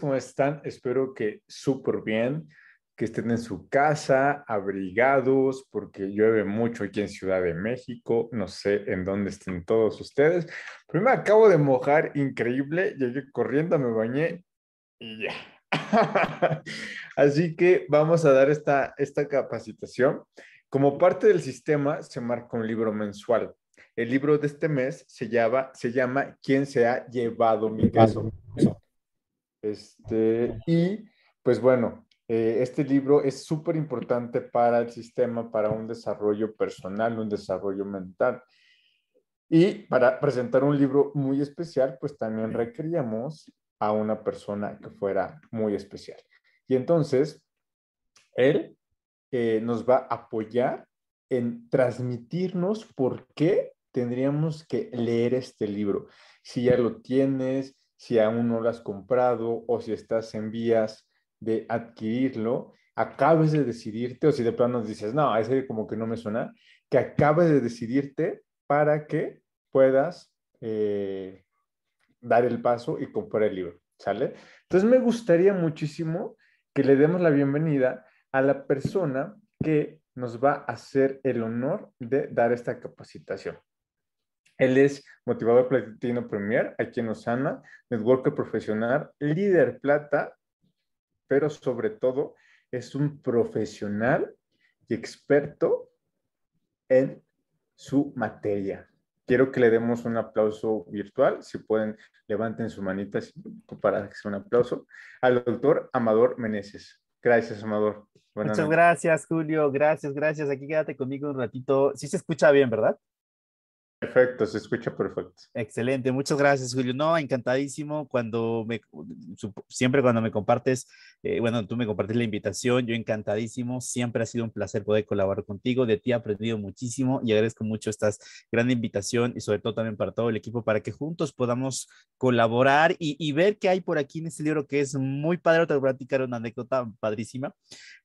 ¿Cómo están? Espero que súper bien, que estén en su casa, abrigados, porque llueve mucho aquí en Ciudad de México. No sé en dónde estén todos ustedes. Pero me acabo de mojar increíble. Llegué corriendo, me bañé y ya. Así que vamos a dar esta, esta capacitación. Como parte del sistema se marca un libro mensual. El libro de este mes se llama, se llama ¿Quién se ha llevado mi caso? Este, y pues bueno, eh, este libro es súper importante para el sistema, para un desarrollo personal, un desarrollo mental. Y para presentar un libro muy especial, pues también requeríamos a una persona que fuera muy especial. Y entonces, él eh, nos va a apoyar en transmitirnos por qué tendríamos que leer este libro. Si ya lo tienes, si aún no lo has comprado o si estás en vías de adquirirlo, acabes de decidirte o si de plano dices, no, ese como que no me suena, que acabes de decidirte para que puedas eh, dar el paso y comprar el libro, ¿sale? Entonces me gustaría muchísimo que le demos la bienvenida a la persona que nos va a hacer el honor de dar esta capacitación. Él es motivador platino premier aquí en Osana, networker profesional, líder plata, pero sobre todo es un profesional y experto en su materia. Quiero que le demos un aplauso virtual. Si pueden, levanten su manita para que sea un aplauso al doctor Amador Meneses. Gracias, Amador. Muchas gracias, Julio. Gracias, gracias. Aquí quédate conmigo un ratito. Sí se escucha bien, ¿verdad? Perfecto, se escucha perfecto. Excelente, muchas gracias, Julio. No, encantadísimo cuando me, siempre cuando me compartes, eh, bueno, tú me compartes la invitación, yo encantadísimo, siempre ha sido un placer poder colaborar contigo, de ti he aprendido muchísimo y agradezco mucho esta gran invitación y sobre todo también para todo el equipo, para que juntos podamos colaborar y, ver qué hay por aquí en este libro que es muy padre, te voy a platicar una anécdota padrísima,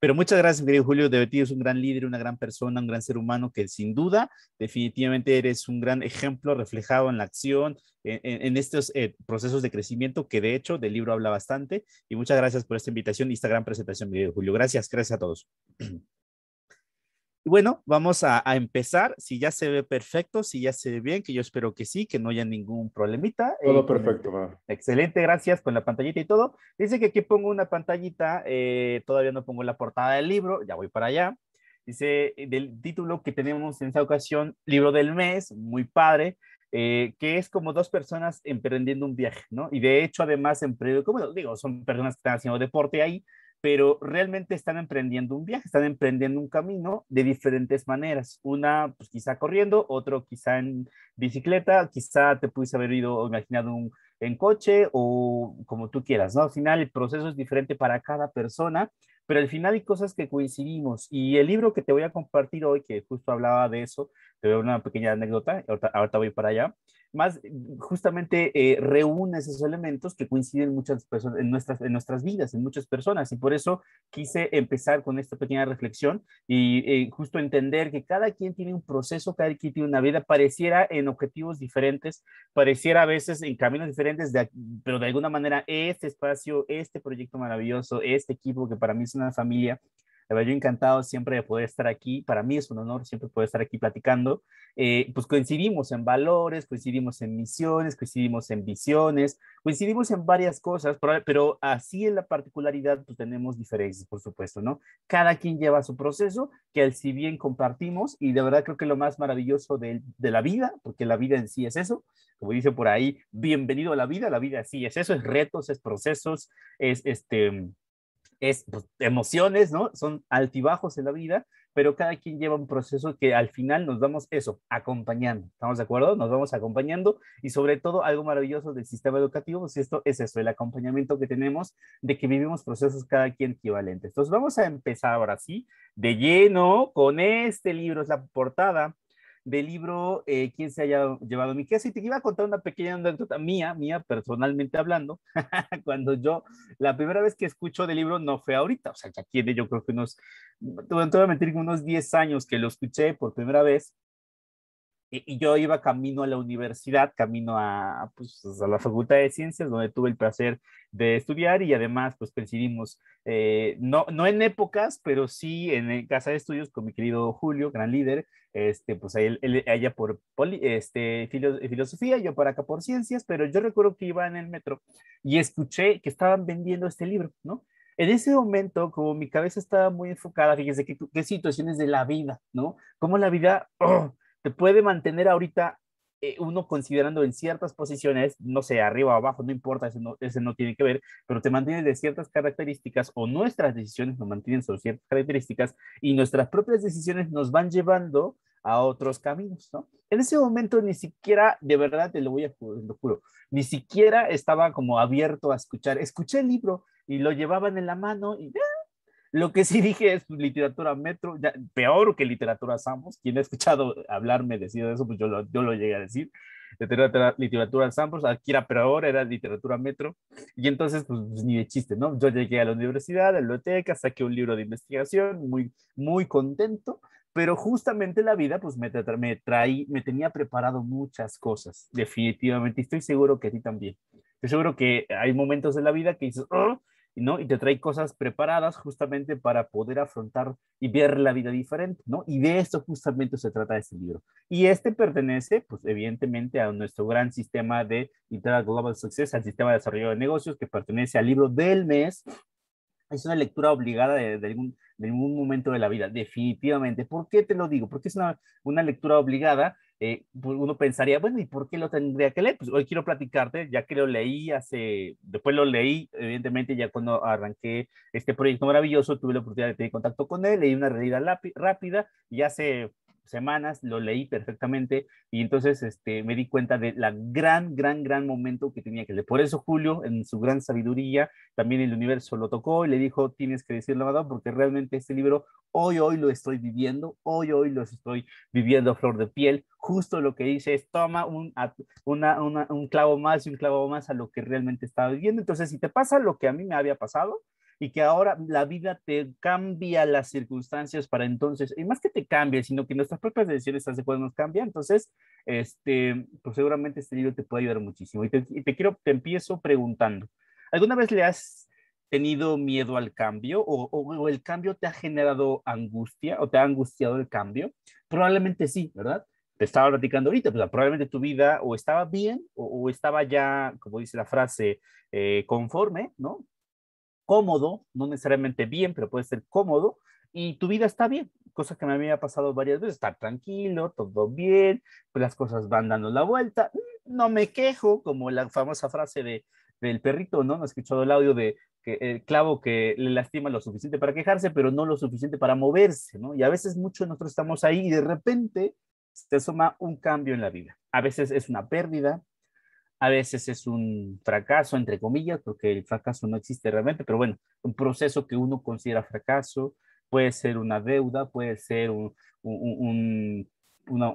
pero muchas gracias, querido Julio, de ti es un gran líder, una gran persona, un gran ser humano que sin duda, definitivamente eres un gran ejemplo reflejado en la acción, en, estos eh, procesos de crecimiento que de hecho del libro habla bastante. Y muchas gracias por esta invitación y esta gran presentación, mi Julio. Gracias, gracias a todos. Y bueno, vamos a, empezar. Si ya se ve perfecto, si ya se ve bien, que yo espero que sí, que no haya ningún problemita. Todo eh, perfecto. Excelente, gracias con la pantallita y todo. Dice que aquí pongo una pantallita, eh, todavía no pongo la portada del libro, ya voy para allá. Dice eh, del título que tenemos en esta ocasión, libro del mes, muy padre, eh, que es como dos personas emprendiendo un viaje, ¿no? Y de hecho, además, como digo, son personas que están haciendo deporte ahí, pero realmente están emprendiendo un viaje, están emprendiendo un camino de diferentes maneras. Una, pues quizá corriendo, otro quizá en bicicleta, quizá te pudiste haber ido o imaginado un, en coche o como tú quieras, ¿no? Al final el proceso es diferente para cada persona pero al final hay cosas que coincidimos. Y el libro que te voy a compartir hoy, que justo hablaba de eso, te doy una pequeña anécdota, ahorita, voy para allá, más justamente eh, reúne esos elementos que coinciden muchas personas, en, nuestras, en nuestras vidas, en muchas personas. Y por eso quise empezar con esta pequeña reflexión y eh, justo entender que cada quien tiene un proceso, cada quien tiene una vida, pareciera en objetivos diferentes, pareciera a veces en caminos diferentes, pero de alguna manera este espacio, este proyecto maravilloso, este equipo que para mí es una familia, yo encantado siempre de poder estar aquí. Para mí es un honor siempre poder estar aquí platicando. Eh, pues coincidimos en valores, coincidimos en misiones, coincidimos en visiones, coincidimos en varias cosas, pero, así en la particularidad pues tenemos diferencias, por supuesto, ¿no? Cada quien lleva su proceso, que al si bien compartimos, y de verdad creo que lo más maravilloso de, de la vida, porque la vida en sí es eso, como dice por ahí, bienvenido a la vida, la vida sí es eso, es retos, es procesos, es este es pues, emociones, ¿no? Son altibajos en la vida, pero cada quien lleva un proceso que al final nos vamos eso, acompañando. ¿Estamos de acuerdo? Nos vamos acompañando y sobre todo algo maravilloso del sistema educativo, pues esto es eso, el acompañamiento que tenemos de que vivimos procesos cada quien equivalentes. Entonces vamos a empezar ahora sí, de lleno con este libro, es la portada del libro eh, ¿Quién se haya llevado mi casa? Y te iba a contar una pequeña anécdota mía, mía personalmente hablando, cuando yo, la primera vez que escucho del libro no fue ahorita, o sea, ya tiene yo creo que unos, te voy a mentir, unos 10 años que lo escuché por primera vez, y, yo iba camino a la universidad, camino a, pues, a la Facultad de Ciencias, donde tuve el placer de estudiar y además pues coincidimos, eh, no, no en épocas, pero sí en casa de estudios con mi querido Julio, gran líder, este, pues él, ella por este, filosofía, yo por acá por ciencias, pero yo recuerdo que iba en el metro y escuché que estaban vendiendo este libro, ¿no? En ese momento, como mi cabeza estaba muy enfocada, fíjense qué, qué situaciones de la vida, ¿no? Cómo la vida... Oh, te puede mantener ahorita eh, uno considerando en ciertas posiciones, no sé, arriba o abajo, no importa, ese no, ese no tiene que ver, pero te mantiene de ciertas características o nuestras decisiones nos mantienen sobre ciertas características y nuestras propias decisiones nos van llevando a otros caminos, ¿no? En ese momento ni siquiera, de verdad te lo voy a lo juro, ni siquiera estaba como abierto a escuchar. Escuché el libro y lo llevaban en la mano y lo que sí dije es pues, literatura metro, peor que literatura Samos. Quien ha escuchado hablarme decir eso, pues yo lo, yo lo llegué a decir. Literatura, literatura Samos, era peor, era literatura metro. Y entonces, pues, pues, ni de chiste, ¿no? Yo llegué a la universidad, a la biblioteca, saqué un libro de investigación, muy, muy contento, pero justamente la vida, pues me, me traí, me tenía preparado muchas cosas, definitivamente. Estoy seguro que a ti también. Estoy seguro que hay momentos de la vida que dices, oh, ¿no? Y te trae cosas preparadas justamente para poder afrontar y ver la vida diferente, ¿no? Y de esto justamente se trata este libro. Y este pertenece, pues evidentemente, a nuestro gran sistema de Integral Global Success, al sistema de desarrollo de negocios que pertenece al libro del mes. Es una lectura obligada de, algún, de algún momento de la vida, definitivamente. ¿Por qué te lo digo? Porque es una, una lectura obligada eh, pues, uno pensaría, bueno, ¿y por qué lo tendría que leer? Pues hoy quiero platicarte, ya que lo leí hace, después lo leí, evidentemente ya cuando arranqué este proyecto maravilloso, tuve la oportunidad de tener contacto con él, leí una realidad rápida y hace semanas, lo leí perfectamente y entonces este, me di cuenta de la gran, gran, gran momento que tenía que leer. Por eso Julio, en su gran sabiduría, también el universo lo tocó y le dijo, tienes que decirlo, Amado, porque realmente este libro hoy, hoy lo estoy viviendo, hoy, hoy lo estoy viviendo a flor de piel. Justo lo que dice es, toma un, una, un clavo más y un clavo más a lo que realmente estaba viviendo. Entonces, si te pasa lo que a mí me había pasado, y que ahora la vida te cambia las circunstancias para entonces, y más que te cambie, sino que nuestras propias decisiones hace cuando nos cambian, entonces, este, pues seguramente este libro te puede ayudar muchísimo. Y te, quiero, te empiezo preguntando, ¿alguna vez le has tenido miedo al cambio o, o, el cambio te ha generado angustia o te ha angustiado el cambio? Probablemente sí, ¿verdad? Te estaba platicando ahorita, pues probablemente tu vida o estaba bien o, estaba ya, como dice la frase, eh, conforme, ¿no? Cómodo, no necesariamente bien, pero puede ser cómodo, y tu vida está bien, cosa que me había pasado varias veces, estar tranquilo, todo bien, pues las cosas van dando la vuelta, no me quejo, como la famosa frase de, del perrito, ¿no? ¿No has escuchado el audio de que el clavo que le lastima lo suficiente para quejarse, pero no lo suficiente para moverse, ¿no? Y a veces muchos de nosotros estamos ahí y de repente se asoma un cambio en la vida. A veces es una pérdida, a veces es un fracaso, entre comillas, porque el fracaso no existe realmente, pero bueno, un proceso que uno considera fracaso, puede ser una deuda, puede ser un, un,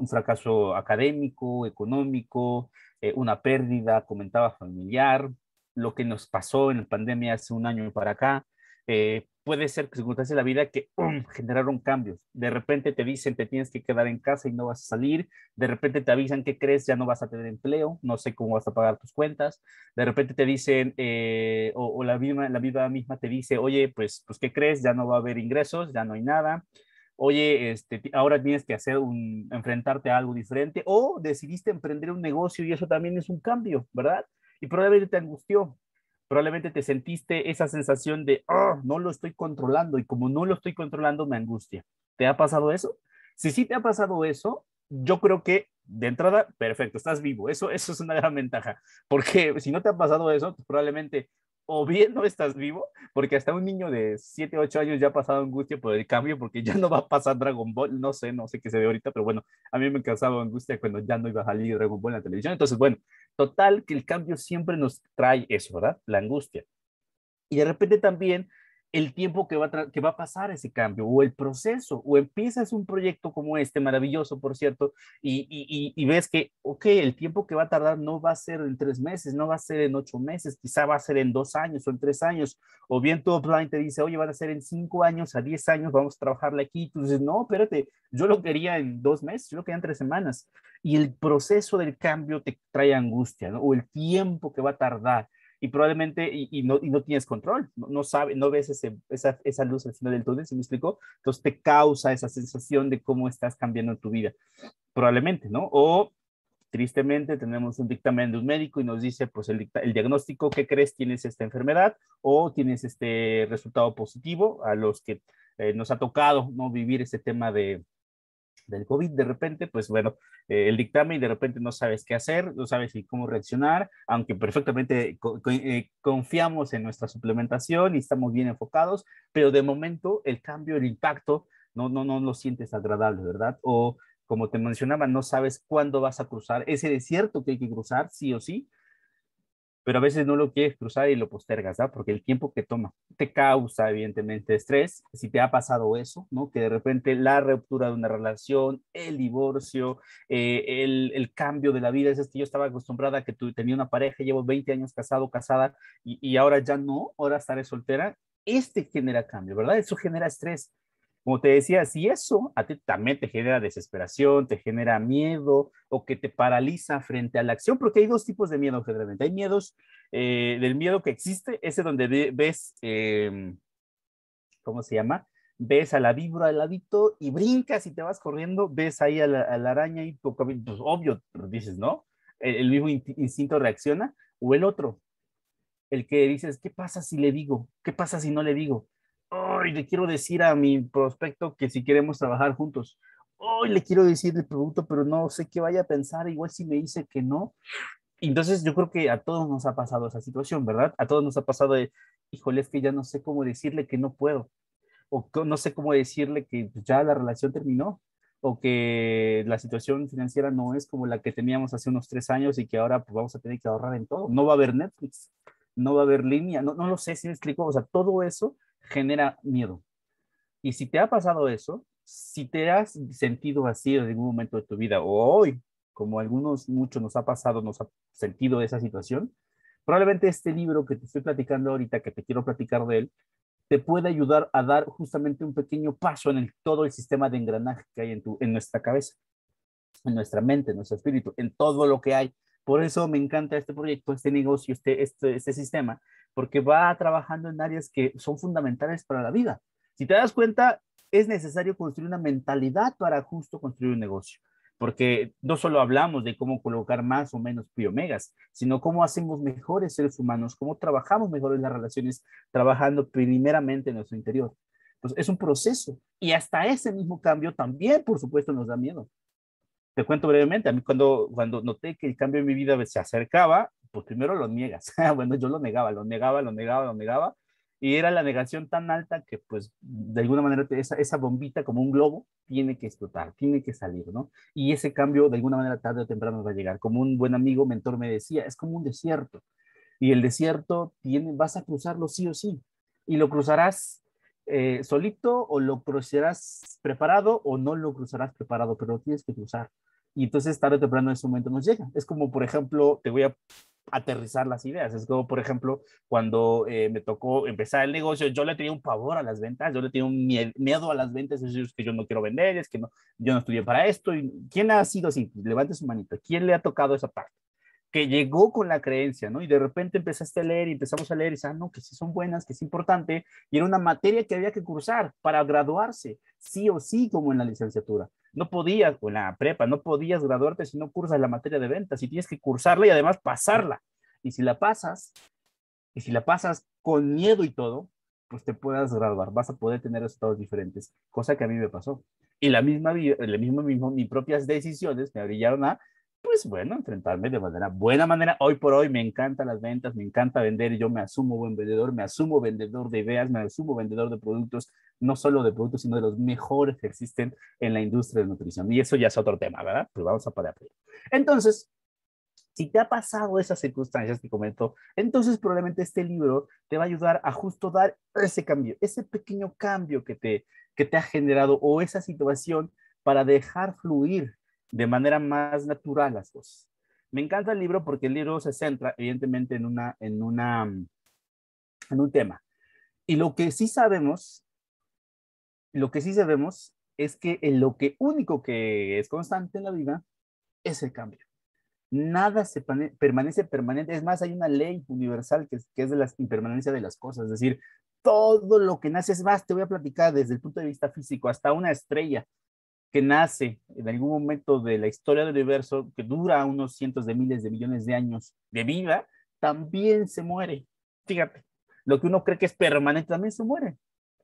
fracaso académico, económico, eh, una pérdida, comentaba familiar, lo que nos pasó en la pandemia hace un año para acá, eh, puede ser que circunstancias de la vida que generaron cambios. De repente te dicen te tienes que quedar en casa y no vas a salir. De repente te avisan que crees ya no vas a tener empleo, no sé cómo vas a pagar tus cuentas. De repente te dicen, eh, o, la, misma, la vida misma te dice, oye, pues, pues, ¿qué crees? Ya no va a haber ingresos, ya no hay nada. Oye, este, ahora tienes que hacer un, enfrentarte a algo diferente. O decidiste emprender un negocio y eso también es un cambio, ¿verdad? Y probablemente te angustió, probablemente te sentiste esa sensación de, oh, no lo estoy controlando y como no lo estoy controlando me angustia. ¿Te ha pasado eso? Si sí te ha pasado eso, yo creo que de entrada, perfecto, estás vivo. Eso, eso es una gran ventaja, porque si no te ha pasado eso, probablemente o bien no estás vivo, porque hasta un niño de 7, 8 años ya ha pasado angustia por el cambio, porque ya no va a pasar Dragon Ball, no sé, no sé qué se ve ahorita, pero bueno, a mí me causaba angustia cuando ya no iba a salir Dragon Ball en la televisión. Entonces, bueno, total que el cambio siempre nos trae eso, ¿verdad? La angustia. Y de repente también el tiempo que va, a que va a pasar ese cambio o el proceso, o empiezas un proyecto como este, maravilloso, por cierto, y, y, y, ves que, ok, el tiempo que va a tardar no va a ser en tres meses, no va a ser en ocho meses, quizá va a ser en dos años o en tres años, o bien tu offline te dice, oye, van a ser en cinco años, a diez años, vamos a trabajarle aquí, tú dices, no, espérate, yo lo quería en dos meses, yo lo quería en tres semanas, y el proceso del cambio te trae angustia, ¿no? O el tiempo que va a tardar y probablemente, y, no, y no, tienes control, no, no, sabe, no ves ese, esa, esa, luz al final del túnel, ¿se me explicó? Entonces te causa esa sensación de cómo estás cambiando tu vida, probablemente, ¿no? O tristemente tenemos un dictamen de un médico y nos dice, pues el, el diagnóstico, ¿qué crees? Tienes esta enfermedad o tienes este resultado positivo a los que eh, nos ha tocado, ¿no? Vivir ese tema de, del COVID, de repente, pues bueno, eh, el dictamen y de repente no sabes qué hacer, no sabes cómo reaccionar, aunque perfectamente eh, confiamos en nuestra suplementación y estamos bien enfocados, pero de momento el cambio, el impacto, no, no, no lo sientes agradable, ¿verdad? O como te mencionaba, no sabes cuándo vas a cruzar ese desierto que hay que cruzar, sí o sí, pero a veces no lo quieres cruzar y lo postergas, ¿no? Porque el tiempo que toma te causa, evidentemente, estrés. Si te ha pasado eso, ¿no? Que de repente la ruptura de una relación, el divorcio, eh, el, el, cambio de la vida, es que yo estaba acostumbrada a que tú tenía una pareja, llevo 20 años casado, casada, y, y ahora ya no, ahora estaré soltera. Este genera cambio, ¿verdad? Eso genera estrés. Como te decía, si eso a ti también te genera desesperación, te genera miedo o que te paraliza frente a la acción, porque hay dos tipos de miedo generalmente. Hay miedos, eh, del miedo que existe, ese donde ves, eh, ¿cómo se llama? Ves a la víbora al ladito y brincas y te vas corriendo, ves ahí a la, araña y pues, obvio, dices, ¿no? El, el mismo instinto reacciona. O el otro, el que dices, ¿qué pasa si le digo? ¿Qué pasa si no le digo? Hoy le quiero decir a mi prospecto que si queremos trabajar juntos, hoy le quiero decir el producto, pero no sé qué vaya a pensar, igual si me dice que no. Entonces yo creo que a todos nos ha pasado esa situación, ¿verdad? A todos nos ha pasado de, híjole, es que ya no sé cómo decirle que no puedo, o no sé cómo decirle que ya la relación terminó, o que la situación financiera no es como la que teníamos hace unos tres años y que ahora pues, vamos a tener que ahorrar en todo. No va a haber Netflix, no va a haber línea, no, no lo sé si me explico, o sea, todo eso genera miedo. Y si te ha pasado eso, si te has sentido así en algún momento de tu vida o hoy, como algunos, muchos nos ha pasado, nos ha sentido esa situación, probablemente este libro que te estoy platicando ahorita, que te quiero platicar de él, te puede ayudar a dar justamente un pequeño paso en todo el sistema de engranaje que hay en, tu, en nuestra cabeza, en nuestra mente, en nuestro espíritu, en todo lo que hay. Por eso me encanta este proyecto, este negocio, este, este, este sistema, porque va trabajando en áreas que son fundamentales para la vida. Si te das cuenta, es necesario construir una mentalidad para justo construir un negocio, porque no solo hablamos de cómo colocar más o menos piomegas, sino cómo hacemos mejores seres humanos, cómo trabajamos mejor en las relaciones, trabajando primeramente en nuestro interior. Entonces, es un proceso y hasta ese mismo cambio también, por supuesto, nos da miedo. Te cuento brevemente, a mí cuando, cuando noté que el cambio en mi vida se acercaba, pues primero lo niegas. bueno, yo lo negaba, lo negaba, lo negaba, lo negaba. Y era la negación tan alta que, pues, de alguna manera, esa, esa bombita como un globo tiene que explotar, tiene que salir, ¿no? Y ese cambio, de alguna manera, tarde o temprano va a llegar. Como un buen amigo, mentor me decía, es como un desierto. Y el desierto tiene, vas a cruzarlo sí o sí. Y lo cruzarás eh, solito o lo cruzarás preparado o no lo cruzarás preparado, pero lo tienes que cruzar. Y entonces tarde o temprano ese momento nos llega. Es como, por ejemplo, te voy a aterrizar las ideas. Es como, por ejemplo, cuando eh, me tocó empezar el negocio, yo le tenía un pavor a las ventas, yo le tenía un miedo a las ventas, es que yo no quiero vender, es que no, yo no estudié para esto. ¿Y ¿Quién ha sido así? Levante su manito. ¿Quién le ha tocado esa parte? Que llegó con la creencia, ¿no? Y de repente empezaste a leer y empezamos a leer y dices, ah, no, que sí son buenas, que es importante. Y era una materia que había que cursar para graduarse, sí o sí, como en la licenciatura. No podías, o en la prepa, no podías graduarte si no cursas la materia de ventas y tienes que cursarla y además pasarla. Y si la pasas, y si la pasas con miedo y todo, pues te puedas graduar, vas a poder tener resultados diferentes, cosa que a mí me pasó. Y la misma, la misma, mismo, mis propias decisiones me brillaron a, pues bueno, enfrentarme de manera buena manera. Hoy por hoy me encantan las ventas, me encanta vender, yo me asumo buen vendedor, me asumo vendedor de ideas, me asumo vendedor de productos, no solo de productos, sino de los mejores que existen en la industria de nutrición. Y eso ya es otro tema, ¿verdad? Pues vamos a parar. Entonces, Si te ha pasado esas circunstancias que comento, entonces probablemente este libro te va a ayudar a justo dar ese cambio, ese pequeño cambio que te, que te ha generado o esa situación para dejar fluir de manera más natural las cosas. Me encanta el libro porque el libro se centra evidentemente en, una, en, una, en un tema. Y lo que sí sabemos, lo que sí sabemos es que lo que único que es constante en la vida es el cambio. Nada se permanece permanente. Es más, hay una ley universal que que es de la impermanencia de las cosas. Es decir, todo lo que nace es más, te voy a platicar desde el punto de vista físico, hasta una estrella que nace en algún momento de la historia del universo, que dura unos cientos de miles de millones de años de vida, también se muere. Fíjate, lo que uno cree que es permanente también se muere.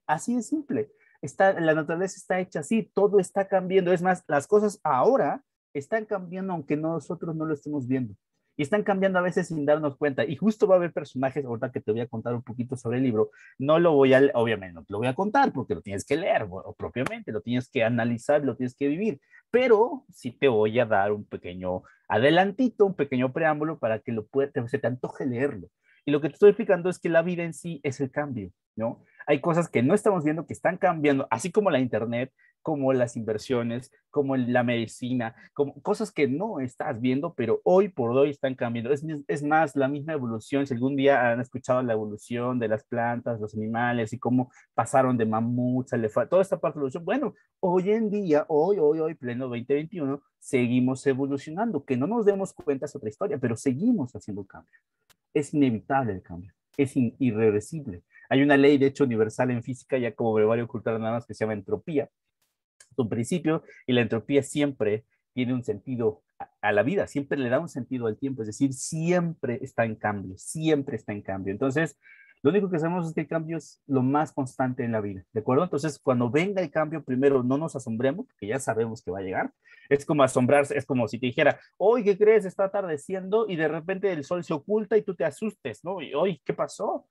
Así de simple. Está, la naturaleza está hecha así, todo está cambiando. Es más, las cosas ahora están cambiando aunque nosotros no lo estemos viendo y están cambiando a veces sin darnos cuenta. Y justo va a haber personajes, ahorita que te voy a contar un poquito sobre el libro, no lo voy a, obviamente, no te lo voy a contar porque lo tienes que leer o, propiamente, lo tienes que analizar, lo tienes que vivir, pero sí te voy a dar un pequeño adelantito, un pequeño preámbulo para que lo pueda, se te antoje leerlo. Y lo que te estoy explicando es que la vida en sí es el cambio, ¿no? Hay cosas que no estamos viendo que están cambiando, así como la Internet, como las inversiones, como la medicina, como cosas que no estás viendo, pero hoy por hoy están cambiando. Es, es, más, la misma evolución, si algún día han escuchado la evolución de las plantas, los animales y cómo pasaron de mamuts, toda esta parte de evolución, bueno, hoy en día, hoy, hoy, hoy, pleno 2021, seguimos evolucionando. Que no nos demos cuenta es otra historia, pero seguimos haciendo cambio. Es inevitable el cambio, es irreversible. Hay una ley, de hecho, universal en física, ya como brevario cultural nada más, que se llama entropía, un principio y la entropía siempre tiene un sentido a, la vida, siempre le da un sentido al tiempo, es decir, siempre está en cambio, siempre está en cambio. Entonces, lo único que sabemos es que el cambio es lo más constante en la vida, ¿de acuerdo? Entonces, cuando venga el cambio, primero no nos asombremos, porque ya sabemos que va a llegar. Es como asombrarse, es como si te dijera, hoy, ¿qué crees? Está atardeciendo y de repente el sol se oculta y tú te asustes, ¿no? Y hoy, ¿qué pasó?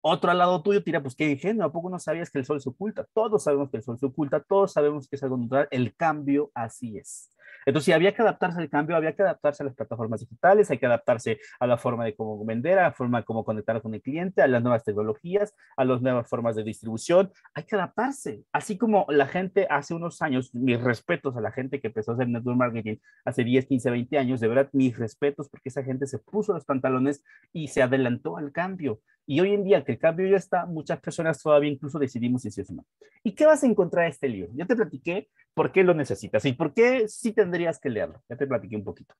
Otro al lado tuyo tira, pues qué ingenuo, ¿a poco no sabías que el sol se oculta? Todos sabemos que el sol se oculta, todos sabemos que es algo natural, el cambio así es. Entonces, si había que adaptarse al cambio, había que adaptarse a las plataformas digitales, hay que adaptarse a la forma de cómo vender, a la forma de cómo conectar con el cliente, a las nuevas tecnologías, a las nuevas formas de distribución. Hay que adaptarse. Así como la gente hace unos años, mis respetos a la gente que empezó a hacer network marketing hace 10, 15, 20 años, de verdad, mis respetos porque esa gente se puso los pantalones y se adelantó al cambio. Y hoy en día que el cambio ya está, muchas personas todavía incluso decidimos si sí o no. ¿Y qué vas a encontrar en este libro? Ya te platiqué por qué lo necesitas y por qué sí tendrías que leerlo. Ya te platiqué un poquito.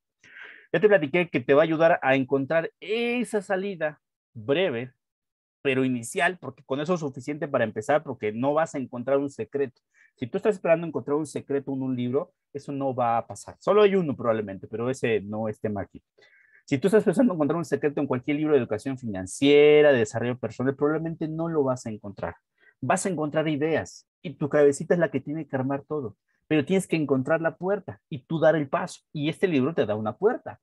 Ya te platiqué que te va a ayudar a encontrar esa salida breve, pero inicial, porque con eso es suficiente para empezar, porque no vas a encontrar un secreto. Si tú estás esperando encontrar un secreto en un libro, eso no va a pasar. Solo hay uno probablemente, pero ese no es tema aquí. Si tú estás pensando encontrar un secreto en cualquier libro de educación financiera, de desarrollo personal, probablemente no lo vas a encontrar. Vas a encontrar ideas y tu cabecita es la que tiene que armar todo, pero tienes que encontrar la puerta y tú dar el paso. Y este libro te da una puerta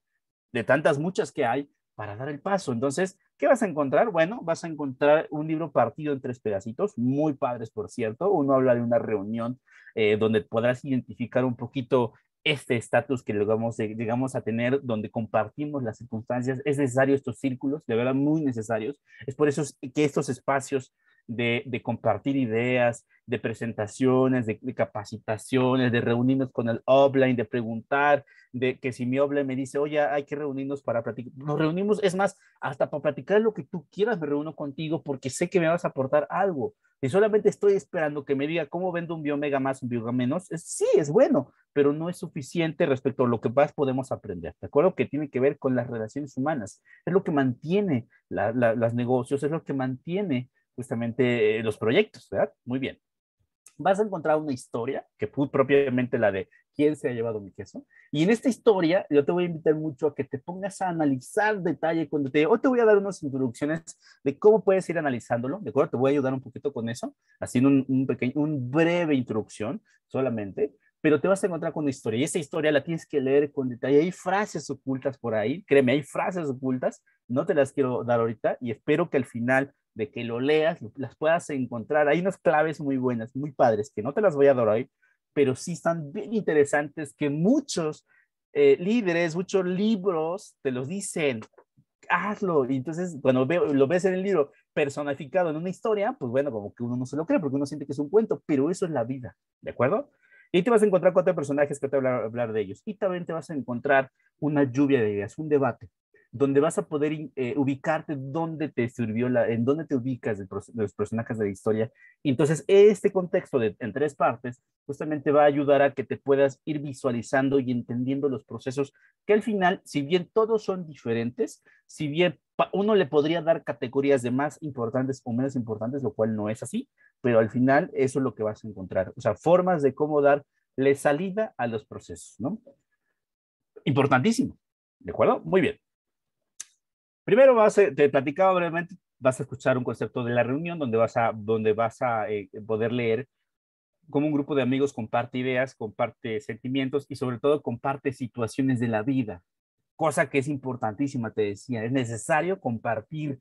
de tantas muchas que hay para dar el paso. Entonces, ¿qué vas a encontrar? Bueno, vas a encontrar un libro partido en tres pedacitos, muy padres, por cierto. Uno habla de una reunión eh, donde podrás identificar un poquito este estatus que llegamos, a tener, donde compartimos las circunstancias, es necesario estos círculos, de verdad muy necesarios. Es por eso que estos espacios de, de compartir ideas, de presentaciones, de, capacitaciones, de reunirnos con el offline, de preguntar, de que si mi offline me dice, oye, hay que reunirnos para platicar, nos reunimos, es más, hasta para platicar lo que tú quieras, me reúno contigo porque sé que me vas a aportar algo. Y solamente estoy esperando que me diga cómo vendo un biomega más, un biomega menos. sí, es bueno, pero no es suficiente respecto a lo que más podemos aprender. ¿De acuerdo? Que tiene que ver con las relaciones humanas. Es lo que mantiene los negocios, es lo que mantiene justamente eh, los proyectos, ¿verdad? Muy bien vas a encontrar una historia, que fue propiamente la de quién se ha llevado mi queso. Y en esta historia, yo te voy a invitar mucho a que te pongas a analizar detalle cuando te... Hoy te voy a dar unas introducciones de cómo puedes ir analizándolo, ¿de acuerdo? Te voy a ayudar un poquito con eso, haciendo un, un pequeño, un breve introducción solamente, pero te vas a encontrar con una historia y esa historia la tienes que leer con detalle. Hay frases ocultas por ahí, créeme, hay frases ocultas, no te las quiero dar ahorita y espero que al final de que lo leas, las puedas encontrar. Hay unas claves muy buenas, muy padres, que no te las voy a dar hoy, pero sí están bien interesantes, que muchos eh, líderes, muchos libros te los dicen, hazlo. Y entonces, cuando lo ves en el libro personificado en una historia, pues bueno, como que uno no se lo cree porque uno siente que es un cuento, pero eso es la vida, ¿de acuerdo? Y te vas a encontrar cuatro personajes que te voy a hablar de ellos. Y también te vas a encontrar una lluvia de ideas, un debate donde vas a poder eh, ubicarte dónde te sirvió, la, en dónde te ubicas de los personajes de la historia. Y entonces, este contexto de, en tres partes justamente va a ayudar a que te puedas ir visualizando y entendiendo los procesos que al final, si bien todos son diferentes, si bien uno le podría dar categorías de más importantes o menos importantes, lo cual no es así, pero al final eso es lo que vas a encontrar. O sea, formas de cómo darle salida a los procesos, ¿no? Importantísimo. ¿De acuerdo? Muy bien. Primero vas a, te platicaba brevemente, vas a escuchar un concepto de la reunión donde vas a, donde vas a eh, poder leer cómo un grupo de amigos comparte ideas, comparte sentimientos y sobre todo comparte situaciones de la vida, cosa que es importantísima, te decía, es necesario compartir.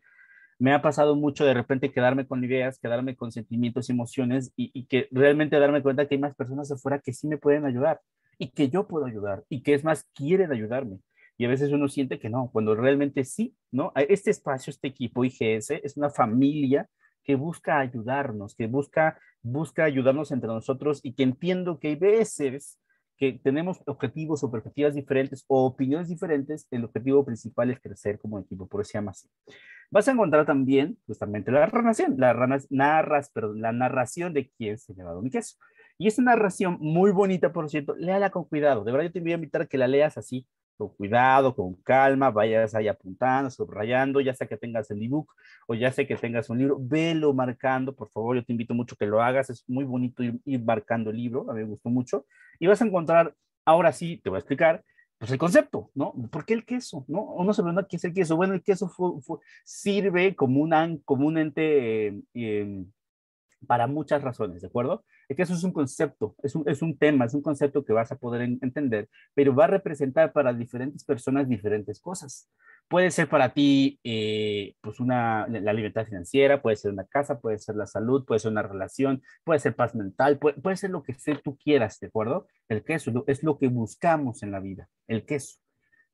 Me ha pasado mucho de repente quedarme con ideas, quedarme con sentimientos emociones y, y que realmente darme cuenta que hay más personas afuera que sí me pueden ayudar y que yo puedo ayudar y que es más quieren ayudarme y a veces uno siente que no, cuando realmente sí, ¿no? Este espacio, este equipo IGS es una familia que busca ayudarnos, que busca, busca ayudarnos entre nosotros y que entiendo que hay veces que tenemos objetivos o perspectivas diferentes o opiniones diferentes, el objetivo principal es crecer como equipo, por eso se llama así. Vas a encontrar también justamente la narración, la, la narración de quién se llevado mi queso. Y esta narración muy bonita, por cierto, léala con cuidado. De verdad, yo te voy a invitar a que la leas así, con cuidado, con calma, vayas ahí apuntando, subrayando, ya sea que tengas el ebook o ya sea que tengas un libro, velo marcando, por favor, yo te invito mucho que lo hagas, es muy bonito ir, marcando el libro, a mí me gustó mucho, y vas a encontrar, ahora sí, te voy a explicar, pues el concepto, ¿no? ¿Por qué el queso? ¿No? Uno se pregunta qué es el queso. Bueno, el queso sirve como, una, como un ente eh, eh, para muchas razones, ¿de acuerdo? Es que eso es un concepto, es un, tema, es un concepto que vas a poder entender, pero va a representar para diferentes personas diferentes cosas. Puede ser para ti, eh, pues, una, la libertad financiera, puede ser una casa, puede ser la salud, puede ser una relación, puede ser paz mental, puede, ser lo que tú quieras, ¿de acuerdo? El queso es lo que buscamos en la vida, el queso,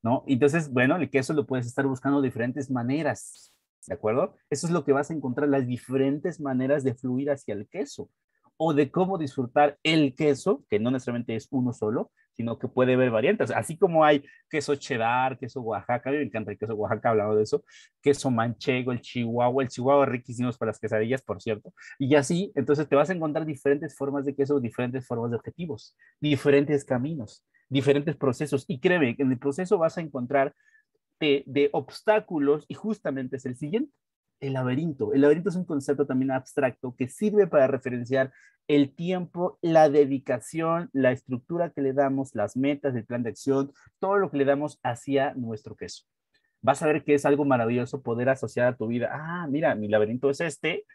¿no? Entonces, bueno, el queso lo puedes estar buscando de diferentes maneras, ¿de acuerdo? Eso es lo que vas a encontrar, las diferentes maneras de fluir hacia el queso o de cómo disfrutar el queso, que no necesariamente es uno solo, sino que puede haber variantes. Así como hay queso cheddar, queso Oaxaca, a mí me encanta el queso Oaxaca, hablado de eso, queso manchego, el chihuahua, el chihuahua riquísimos para las quesadillas, por cierto. Y así, entonces te vas a encontrar diferentes formas de queso, diferentes formas de objetivos, diferentes caminos, diferentes procesos. Y créeme, en el proceso vas a encontrar de, obstáculos y justamente es el siguiente, el laberinto. El laberinto es un concepto también abstracto que sirve para referenciar el tiempo, la dedicación, la estructura que le damos, las metas, el plan de acción, todo lo que le damos hacia nuestro queso. Vas a ver que es algo maravilloso poder asociar a tu vida. Ah, mira, mi laberinto es este,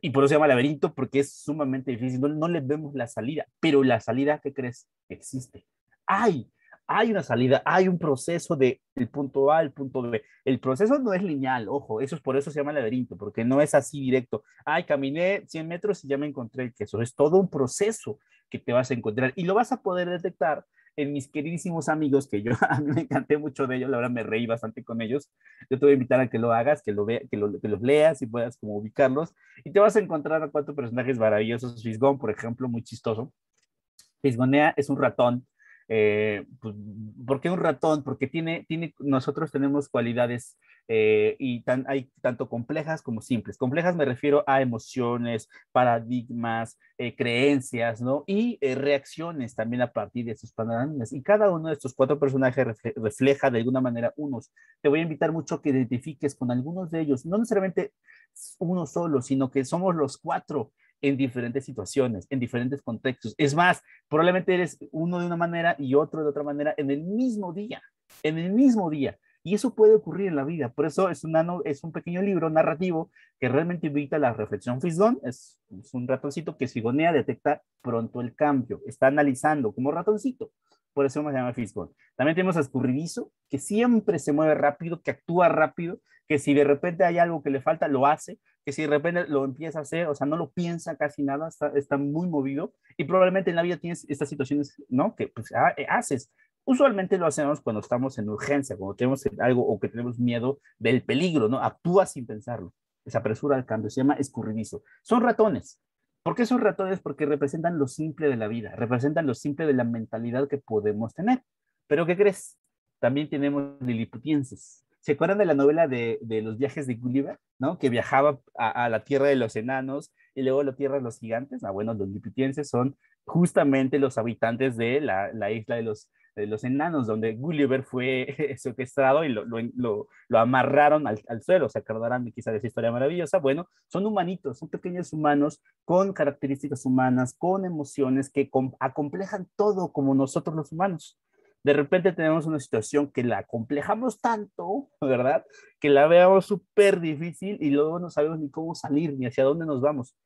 y por eso se llama laberinto, porque es sumamente difícil. No, no le vemos la salida, pero la salida, ¿qué crees? Existe. ¡Ay! Hay una salida, hay un proceso de el punto A al punto B. El proceso no es lineal, ojo, eso es por eso se llama laberinto, porque no es así directo. Ay, caminé 100 metros y ya me encontré el queso. Es todo un proceso que te vas a encontrar y lo vas a poder detectar en mis queridísimos amigos, que yo a mí me encanté mucho de ellos, la verdad me reí bastante con ellos. Yo te voy a invitar a que lo hagas, que, lo vea, que, que los leas y puedas como ubicarlos. Y te vas a encontrar a cuatro personajes maravillosos. Fisgón, por ejemplo, muy chistoso. Fisgonea es un ratón eh, pues, ¿Por qué un ratón? Porque tiene, tiene, nosotros tenemos cualidades eh, y tan, hay tanto complejas como simples. Complejas me refiero a emociones, paradigmas, eh, creencias, ¿no? Y reacciones también a partir de esos paradigmas. Y cada uno de estos cuatro personajes refleja de alguna manera unos. Te voy a invitar mucho que identifiques con algunos de ellos, no necesariamente uno solo, sino que somos los cuatro en diferentes situaciones, en diferentes contextos. Es más, probablemente eres uno de una manera y otro de otra manera en el mismo día, en el mismo día. Y eso puede ocurrir en la vida. Por eso es, es un pequeño libro narrativo que realmente invita a la reflexión. Fisgón es, es un ratoncito que sigonea, detecta pronto el cambio, está analizando como ratoncito. Por eso se llama Fisgón. También tenemos a Escurridizo, que siempre se mueve rápido, que actúa rápido, que si de repente hay algo que le falta, lo hace, que si de repente lo empieza a hacer, o sea, no lo piensa casi nada, está, muy movido y probablemente en la vida tienes estas situaciones, ¿no? Que pues, eh, haces, Usualmente lo hacemos cuando estamos en urgencia, cuando tenemos algo o que tenemos miedo del peligro, ¿no? Actúa sin pensarlo. Se apresura al cambio, se llama escurridizo. Son ratones. ¿Por qué son ratones? Porque representan lo simple de la vida, representan lo simple de la mentalidad que podemos tener. Pero ¿qué crees? También tenemos liliputienses. ¿Se acuerdan de la novela de, los viajes de Gulliver? ¿no? Que viajaba a, la tierra de los enanos y luego a la tierra de los gigantes. Ah, bueno, los liliputienses son justamente los habitantes de la, la isla de los, de los enanos, donde Gulliver fue secuestrado y lo, lo, lo, amarraron al, al, suelo. ¿Se acordarán de quizá de esa historia maravillosa? Bueno, son humanitos, son pequeños humanos con características humanas, con emociones que acomplejan todo como nosotros los humanos. De repente tenemos una situación que la acomplejamos tanto, ¿verdad? Que la veamos súper difícil y luego no sabemos ni cómo salir, ni hacia dónde nos vamos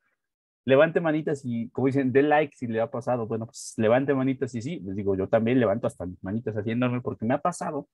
levante manitas y, como dicen, dé like si le ha pasado. Bueno, pues levante manitas y sí, les digo, yo también levanto hasta mis manitas haciéndome porque me ha pasado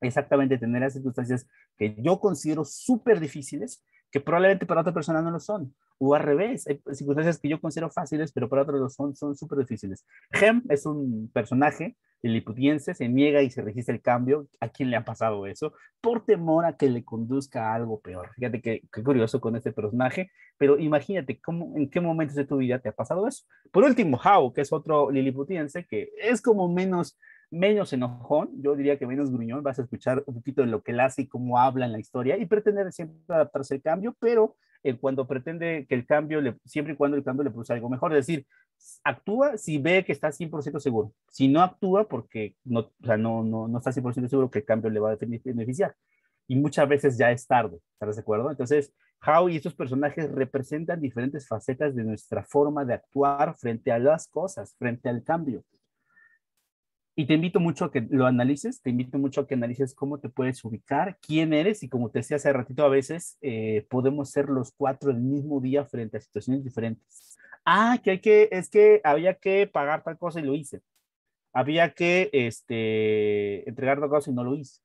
exactamente tener las circunstancias que yo considero súper difíciles, que probablemente para otra persona no lo son. O al revés, hay circunstancias que yo considero fáciles, pero para otros lo son, son súper difíciles. Gem es un personaje liliputiense, se niega y se resiste el cambio. ¿A quién le ha pasado eso? Por temor a que le conduzca a algo peor. Fíjate qué curioso con este personaje, pero imagínate cómo, en qué momentos de tu vida te ha pasado eso. Por último, How, que es otro liliputiense, que es como menos menos enojón, yo diría que menos gruñón, vas a escuchar un poquito de lo que él hace y cómo habla en la historia y pretender siempre adaptarse al cambio, pero eh, cuando pretende que el cambio, le, siempre y cuando el cambio le produce algo mejor, es decir, actúa si ve que está 100% seguro, si no actúa porque no, o sea, no, no, no está 100% seguro que el cambio le va a beneficiar. Y muchas veces ya es tarde, ¿estás de acuerdo? Entonces, How y estos personajes representan diferentes facetas de nuestra forma de actuar frente a las cosas, frente al cambio. Y te invito mucho a que lo analices, te invito mucho a que analices cómo te puedes ubicar, quién eres y como te decía hace ratito, a veces eh, podemos ser los cuatro el mismo día frente a situaciones diferentes. Ah, que hay que, es que había que pagar tal cosa y lo hice. Había que este, entregar tal cosa y no lo hice.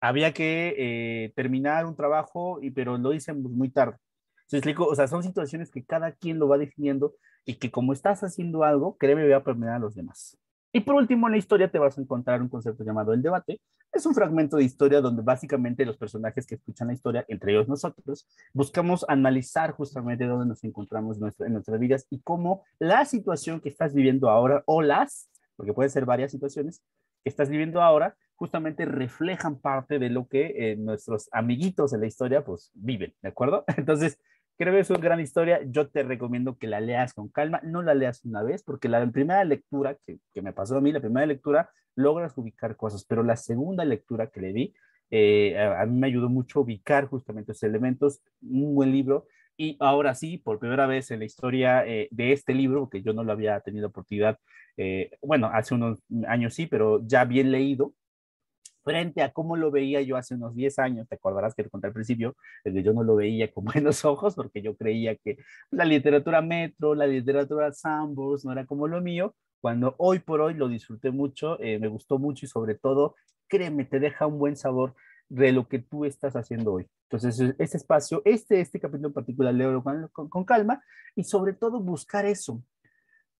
Había que eh, terminar un trabajo, y, pero lo hice muy tarde. ¿Se explico? O sea, son situaciones que cada quien lo va definiendo y que como estás haciendo algo, créeme, voy a permitir a los demás. Y por último, en la historia te vas a encontrar un concepto llamado el debate. Es un fragmento de historia donde básicamente los personajes que escuchan la historia, entre ellos nosotros, buscamos analizar justamente dónde nos encontramos en nuestras vidas y cómo la situación que estás viviendo ahora o las, porque pueden ser varias situaciones, que estás viviendo ahora, justamente reflejan parte de lo que eh, nuestros amiguitos en la historia pues viven, ¿de acuerdo? Entonces, Creo que es una gran historia. Yo te recomiendo que la leas con calma. No la leas una vez, porque la primera lectura que, que me pasó a mí, la primera lectura, logras ubicar cosas, pero la segunda lectura que le di, eh, a, mí me ayudó mucho ubicar justamente esos elementos. Un buen libro. Y ahora sí, por primera vez en la historia eh, de este libro, porque yo no lo había tenido oportunidad, eh, bueno, hace unos años sí, pero ya bien leído, frente a cómo lo veía yo hace unos 10 años, te acordarás que te conté al principio, que yo no lo veía con buenos ojos porque yo creía que la literatura metro, la literatura Sambors no era como lo mío, cuando hoy por hoy lo disfruté mucho, eh, me gustó mucho y sobre todo, créeme, te deja un buen sabor de lo que tú estás haciendo hoy. Entonces, este espacio, este, este capítulo en particular, leo con, con calma y sobre todo buscar eso,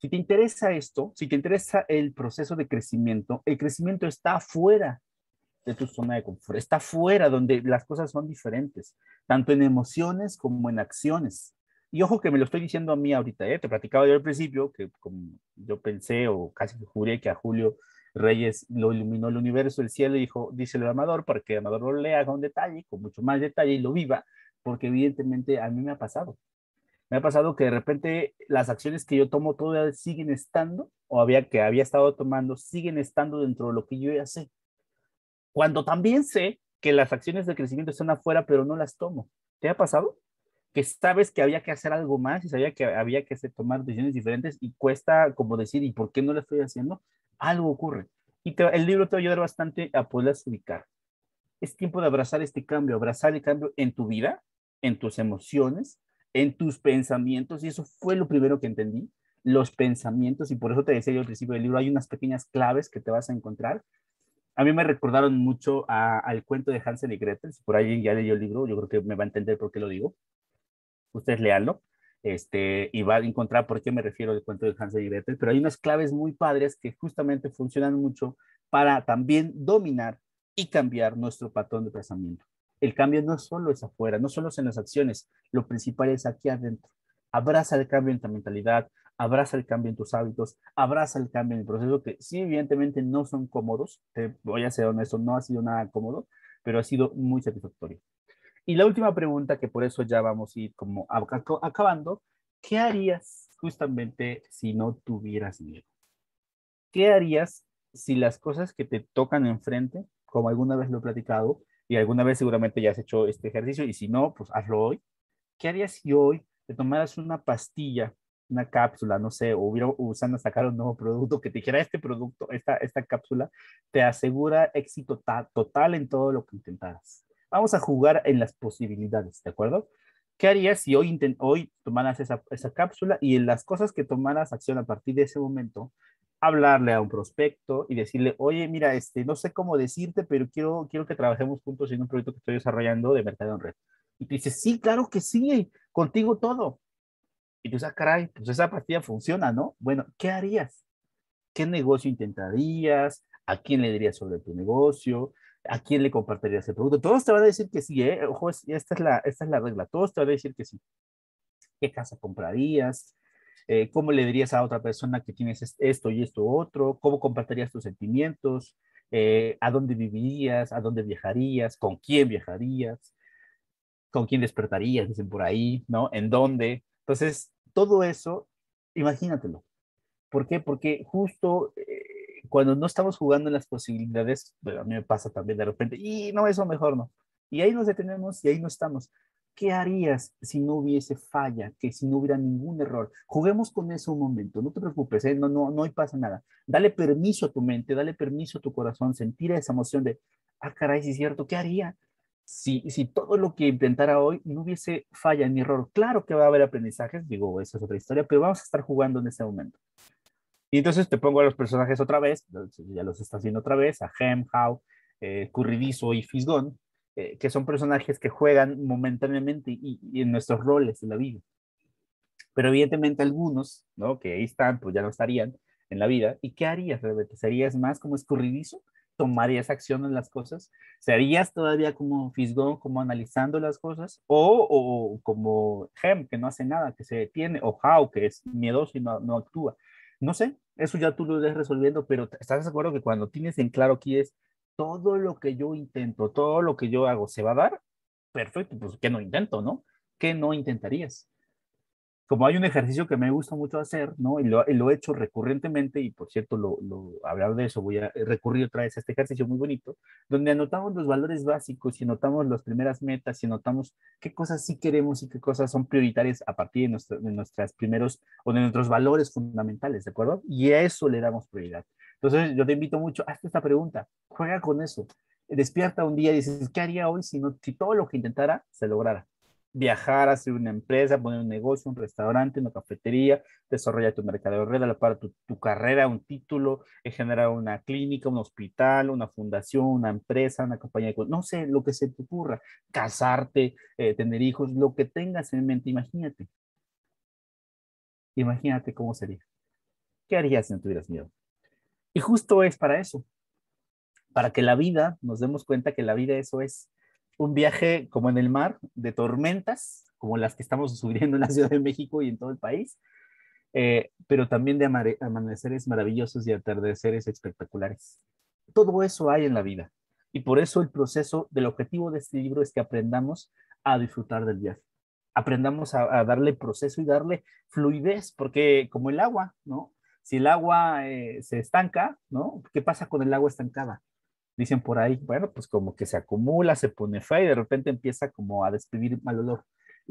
si te interesa esto, si te interesa el proceso de crecimiento, el crecimiento está afuera de tu zona de confort, está fuera donde las cosas son diferentes, tanto en emociones como en acciones. Y ojo que me lo estoy diciendo a mí ahorita, ¿eh? te platicaba yo al principio que como yo pensé o casi juré que a Julio Reyes lo iluminó el universo, el cielo y dijo, dice el Amador, para que Amador lo lea con detalle, con mucho más detalle y lo viva, porque evidentemente a mí me ha pasado. Me ha pasado que de repente las acciones que yo tomo todavía siguen estando, o había que había estado tomando, siguen estando dentro de lo que yo ya sé. Cuando también sé que las acciones de crecimiento están afuera, pero no las tomo. ¿Te ha pasado? Que sabes que había que hacer algo más y sabía que había que tomar decisiones diferentes y cuesta como decir, ¿y por qué no lo estoy haciendo? Algo ocurre. Y el libro te va a ayudar bastante a poderlas ubicar. Es tiempo de abrazar este cambio, abrazar el cambio en tu vida, en tus emociones, en tus pensamientos. Y eso fue lo primero que entendí, los pensamientos. Y por eso te decía yo al principio del libro, hay unas pequeñas claves que te vas a encontrar a mí me recordaron mucho al cuento de Hansel y Gretel. Si por ahí ya leyó el libro, yo creo que me va a entender por qué lo digo. Ustedes leanlo. este, y va a encontrar por qué me refiero al cuento de Hansel y Gretel, pero hay unas claves muy padres que justamente funcionan mucho para también dominar y cambiar nuestro patrón de pensamiento. El cambio no solo es afuera, no solo es en las acciones, lo principal es aquí adentro. Abraza el cambio en tu mentalidad, abraza el cambio en tus hábitos, abraza el cambio en el proceso, que sí, evidentemente no son cómodos, te voy a ser honesto, no ha sido nada cómodo, pero ha sido muy satisfactorio. Y la última pregunta, que por eso ya vamos a ir como acabando, ¿qué harías justamente si no tuvieras miedo? ¿Qué harías si las cosas que te tocan enfrente, como alguna vez lo he platicado, y alguna vez seguramente ya has hecho este ejercicio, y si no, pues hazlo hoy. ¿Qué harías si hoy te tomaras una pastilla, una cápsula, no sé, o hubiera usando sacar un nuevo producto que te dijera este producto, esta, esta cápsula, te asegura éxito total en todo lo que intentaras? Vamos a jugar en las posibilidades, ¿de acuerdo? ¿Qué harías si hoy, hoy tomaras esa, esa cápsula y en las cosas que tomaras acción a partir de ese momento, hablarle a un prospecto y decirle, oye, mira, este, no sé cómo decirte, pero quiero, quiero que trabajemos juntos en un proyecto que estoy desarrollando de mercado en red. Y te dice, sí, claro que sí, contigo todo. Y tú dices, ah, caray, pues esa partida funciona, ¿no? Bueno, ¿qué harías? ¿Qué negocio intentarías? ¿A quién le dirías sobre tu negocio? ¿A quién le compartirías el producto? Todos te van a decir que sí, ¿eh? Ojo, esta es la, esta es la regla. Todos te van a decir que sí. ¿Qué casa comprarías? Eh, ¿Cómo le dirías a otra persona que tienes esto y esto otro? ¿Cómo compartirías tus sentimientos? Eh, ¿A dónde vivirías? ¿A dónde viajarías? ¿Con quién viajarías? ¿Con quién despertarías? Dicen por ahí, ¿no? ¿En dónde? Entonces, todo eso, imagínatelo. ¿Por qué? Porque justo cuando no estamos jugando en las posibilidades, bueno, a mí me pasa también de repente, y no, eso mejor no. Y ahí nos detenemos y ahí no estamos. ¿Qué harías si no hubiese falla, que si no hubiera ningún error? Juguemos con eso un momento, no te preocupes, ¿eh? no, no, no pasa nada. Dale permiso a tu mente, dale permiso a tu corazón, sentir esa emoción de, ah, caray, si es cierto, ¿qué haría? Si, todo lo que intentara hoy no hubiese falla ni error, claro que va a haber aprendizajes, digo, esa es otra historia, pero vamos a estar jugando en ese momento. Y entonces te pongo a los personajes otra vez, ya los está haciendo otra vez, a Hem, How, eh, Curridizo y Fisgón, eh, que son personajes que juegan momentáneamente y, en nuestros roles en la vida. Pero evidentemente algunos, ¿no? Que ahí están, pues ya no estarían en la vida. ¿Y qué harías realmente? ¿Serías más como escurridizo? ¿Tomarías acción en las cosas? ¿Serías todavía como Fisgón, como analizando las cosas? ¿O, o como Hem, que no hace nada, que se detiene? ¿O How, que es miedoso y no, no actúa? No sé, eso ya tú lo ves resolviendo, pero ¿estás de acuerdo que cuando tienes en claro aquí es todo lo que yo intento, todo lo que yo hago, ¿se va a dar? Perfecto, pues ¿qué no intento, no? ¿Qué no intentarías? Como hay un ejercicio que me gusta mucho hacer, ¿no? Y lo, he hecho recurrentemente, y por cierto, lo, lo, hablar de eso, voy a recurrir otra vez a este ejercicio muy bonito, donde anotamos los valores básicos y anotamos las primeras metas y anotamos qué cosas sí queremos y qué cosas son prioritarias a partir de, nuestro, de nuestras primeros o de nuestros valores fundamentales, ¿de acuerdo? Y a eso le damos prioridad. Entonces, yo te invito mucho, hazte esta pregunta, juega con eso. Despierta un día y dices, ¿qué haría hoy si, no, si todo lo que intentara se lograra? Viajar, hacer una empresa, poner un negocio, un restaurante, una cafetería, desarrollar tu mercado de red, para tu, tu, carrera, un título, generar una clínica, un hospital, una fundación, una empresa, una compañía de... No sé, lo que se te ocurra, casarte, eh, tener hijos, lo que tengas en mente, imagínate. Imagínate cómo sería. ¿Qué harías si no tuvieras miedo? Y justo es para eso, para que la vida, nos demos cuenta que la vida eso es un viaje como en el mar, de tormentas, como las que estamos sufriendo en la Ciudad de México y en todo el país, eh, pero también de amaneceres maravillosos y atardeceres espectaculares. Todo eso hay en la vida. Y por eso el proceso del objetivo de este libro es que aprendamos a disfrutar del viaje. Aprendamos a, darle proceso y darle fluidez, porque como el agua, ¿no? Si el agua eh, se estanca, ¿no? ¿Qué pasa con el agua estancada? Dicen por ahí, bueno, pues como que se acumula, se pone fea y de repente empieza como a despedir mal olor.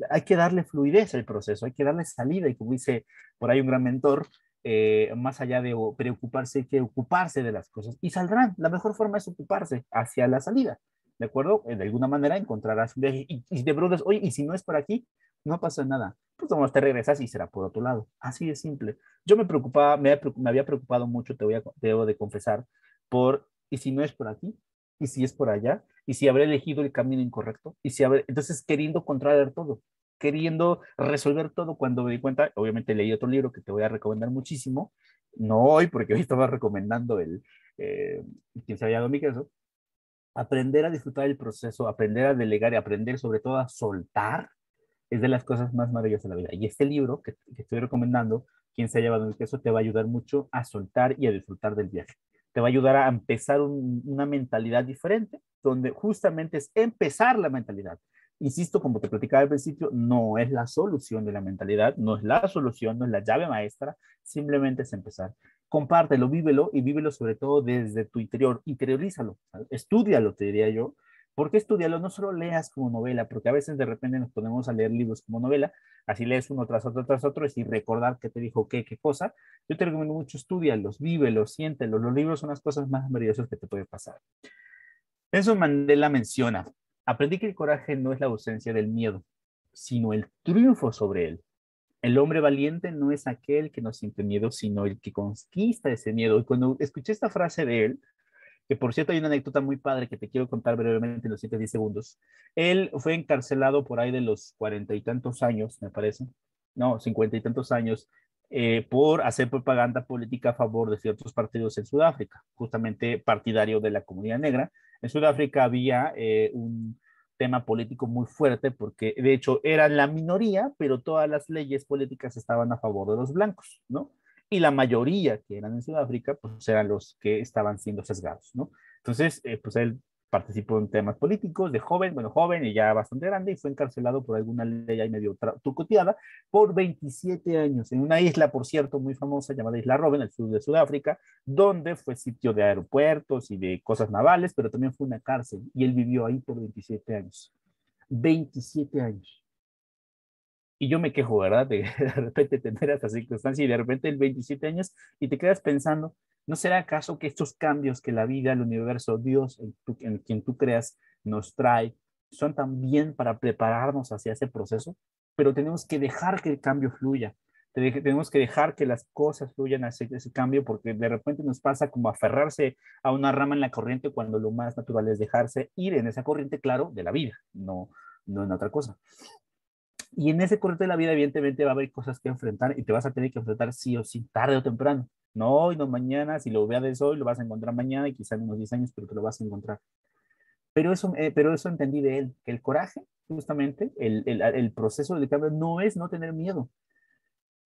Hay que darle fluidez al proceso, hay que darle salida y como dice por ahí un gran mentor, eh, más allá de preocuparse, hay que ocuparse de las cosas y saldrán. La mejor forma es ocuparse hacia la salida, ¿de acuerdo? Eh, de alguna manera encontrarás y, y de preguntas, oye, ¿y si no es por aquí? No pasa nada. Pues como te regresas y será por otro lado. Así de simple. Yo me preocupaba, me, había preocupado mucho, te voy a, debo de confesar, por ¿y si no es por aquí? ¿Y si es por allá? ¿Y si habré elegido el camino incorrecto? ¿Y si habré... Entonces, queriendo controlar todo, queriendo resolver todo cuando me di cuenta, obviamente leí otro libro que te voy a recomendar muchísimo, no hoy, porque hoy estaba recomendando el, eh, quien se había dado mi queso, aprender a disfrutar el proceso, aprender a delegar y aprender sobre todo a soltar es de las cosas más maravillosas de la vida. Y este libro que, estoy recomendando, quien se ha llevado el queso, te va a ayudar mucho a soltar y a disfrutar del viaje. Te va a ayudar a empezar una mentalidad diferente, donde justamente es empezar la mentalidad. Insisto, como te platicaba al principio, no es la solución de la mentalidad, no es la solución, no es la llave maestra, simplemente es empezar. Compártelo, vívelo y vívelo sobre todo desde tu interior, interiorízalo, estudialo, te diría yo, ¿Por qué estudiarlo? No solo leas como novela, porque a veces de repente nos ponemos a leer libros como novela, así lees uno tras otro tras otro y recordar qué te dijo qué, qué cosa. Yo te recomiendo mucho estudiarlos, vívelos, siéntelos. Los libros son las cosas más maravillosas que te puede pasar. Eso Mandela menciona, aprendí que el coraje no es la ausencia del miedo, sino el triunfo sobre él. El hombre valiente no es aquel que no siente miedo, sino el que conquista ese miedo. Y cuando escuché esta frase de él, que por cierto hay una anécdota muy padre que te quiero contar brevemente en los 7 10 segundos. Él fue encarcelado por ahí de los cuarenta y tantos años, me parece, no, cincuenta y tantos años, eh, por hacer propaganda política a favor de ciertos partidos en Sudáfrica, justamente partidario de la comunidad negra. En Sudáfrica había eh, un tema político muy fuerte porque de hecho era la minoría, pero todas las leyes políticas estaban a favor de los blancos, ¿no? Y la mayoría que eran en Sudáfrica, pues eran los que estaban siendo sesgados, ¿no? Entonces, eh, pues él participó en temas políticos de joven, bueno, joven y ya bastante grande, y fue encarcelado por alguna ley ahí medio trucoteada por 27 años, en una isla, por cierto, muy famosa llamada Isla Robben, al sur de Sudáfrica, donde fue sitio de aeropuertos y de cosas navales, pero también fue una cárcel, y él vivió ahí por 27 años. 27 años. Y yo me quejo, ¿verdad? De, de repente tener esta circunstancia y de repente el 27 años y te quedas pensando, ¿no será acaso que estos cambios que la vida, el universo, Dios, en, quien tú creas, nos trae, son también para prepararnos hacia ese proceso? Pero tenemos que dejar que el cambio fluya. Tenemos que dejar que las cosas fluyan hacia ese cambio porque de repente nos pasa como aferrarse a una rama en la corriente cuando lo más natural es dejarse ir en esa corriente, claro, de la vida, no, no en otra cosa. Y en ese corte de la vida, evidentemente, va a haber cosas que enfrentar y te vas a tener que enfrentar sí o sí, tarde o temprano. No hoy, no mañana, si lo veas hoy, lo vas a encontrar mañana y quizá en unos 10 años, pero te lo vas a encontrar. Pero eso, eh, pero eso entendí de él, que el coraje, justamente, el, el, el proceso de cambio no es no tener miedo.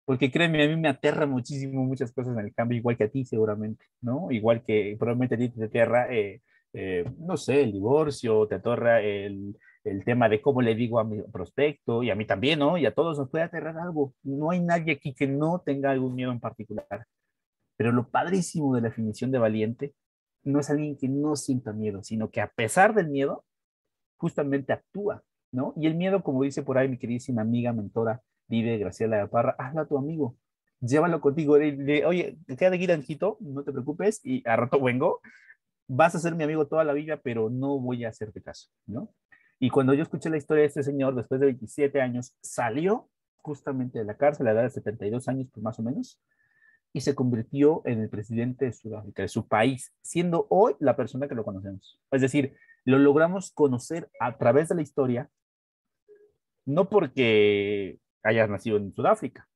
Porque créeme, a mí me aterra muchísimo muchas cosas en el cambio, igual que a ti seguramente, ¿no? Igual que probablemente a ti te aterra, eh, eh, no sé, el divorcio, te aterra el, el tema de cómo le digo a mi prospecto y a mí también, ¿no? Y a todos nos puede aterrar algo. No hay nadie aquí que no tenga algún miedo en particular. Pero lo padrísimo de la definición de valiente no es alguien que no sienta miedo, sino que a pesar del miedo, justamente actúa, ¿no? Y el miedo, como dice por ahí mi queridísima amiga, mentora, vive Graciela de Parra, hazlo a tu amigo, llévalo contigo, oye, quédate aquí tantito, no te preocupes, y a rato vengo, vas a ser mi amigo toda la vida, pero no voy a hacerte caso, ¿no? Y cuando yo escuché la historia de este señor, después de 27 años, salió justamente de la cárcel a la edad de 72 años, pues más o menos, y se convirtió en el presidente de Sudáfrica, de su país, siendo hoy la persona que lo conocemos. Es decir, lo logramos conocer a través de la historia, no porque haya nacido en Sudáfrica,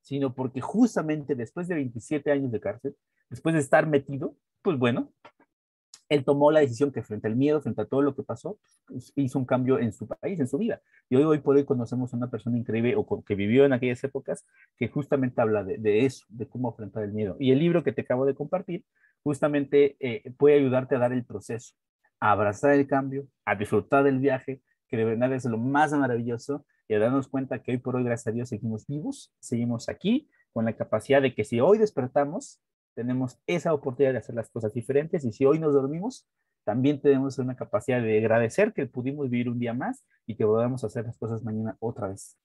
sino porque justamente después de 27 años de cárcel, después de estar metido, pues bueno, él tomó la decisión que frente al miedo, frente a todo lo que pasó, pues, hizo un cambio en su país, en su vida. Y hoy, por hoy conocemos a una persona increíble o que vivió en aquellas épocas que justamente habla de, eso, de cómo afrontar el miedo. Y el libro que te acabo de compartir justamente eh, puede ayudarte a dar el proceso, a abrazar el cambio, a disfrutar del viaje, que de verdad es lo más maravilloso y a darnos cuenta que hoy por hoy, gracias a Dios, seguimos vivos, seguimos aquí con la capacidad de que si hoy despertamos, tenemos esa oportunidad de hacer las cosas diferentes y si hoy nos dormimos, también tenemos una capacidad de agradecer que pudimos vivir un día más y que podamos hacer las cosas mañana otra vez.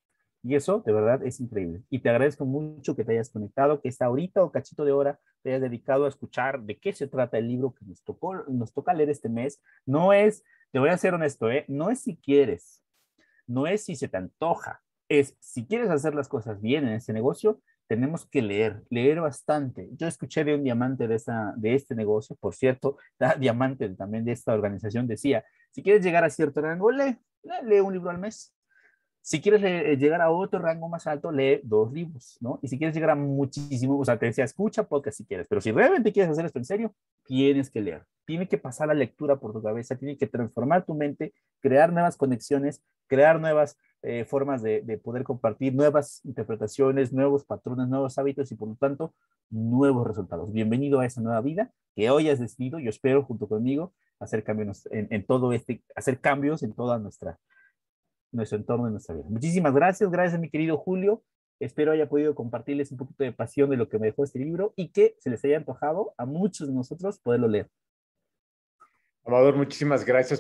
Y eso de verdad es increíble. Y te agradezco mucho que te hayas conectado, que esta ahorita o cachito de hora te hayas dedicado a escuchar de qué se trata el libro que nos tocó, nos toca leer este mes. No es, te voy a ser honesto, ¿eh? no es si quieres, no es si se te antoja, es si quieres hacer las cosas bien en este negocio, tenemos que leer, leer bastante. Yo escuché de un diamante de, esa, de este negocio, por cierto, diamante también de esta organización, decía, si quieres llegar a cierto rango, lee, lee un libro al mes. Si quieres eh, llegar a otro rango más alto, lee dos libros, ¿no? Y si quieres llegar a muchísimo, o sea, te decía, escucha podcast si quieres, pero si realmente quieres hacer esto en serio, tienes que leer. Tiene que pasar la lectura por tu cabeza, tiene que transformar tu mente, crear nuevas conexiones, crear nuevas eh, formas de, de, poder compartir, nuevas interpretaciones, nuevos patrones, nuevos hábitos y por lo tanto, nuevos resultados. Bienvenido a esa nueva vida que hoy has decidido, yo espero junto conmigo, hacer cambios en, todo este, hacer cambios en toda nuestro entorno y nuestra vida. Muchísimas gracias, gracias a mi querido Julio. Espero haya podido compartirles un poquito de pasión de lo que me dejó este libro y que se les haya antojado a muchos de nosotros poderlo leer. Amador, muchísimas gracias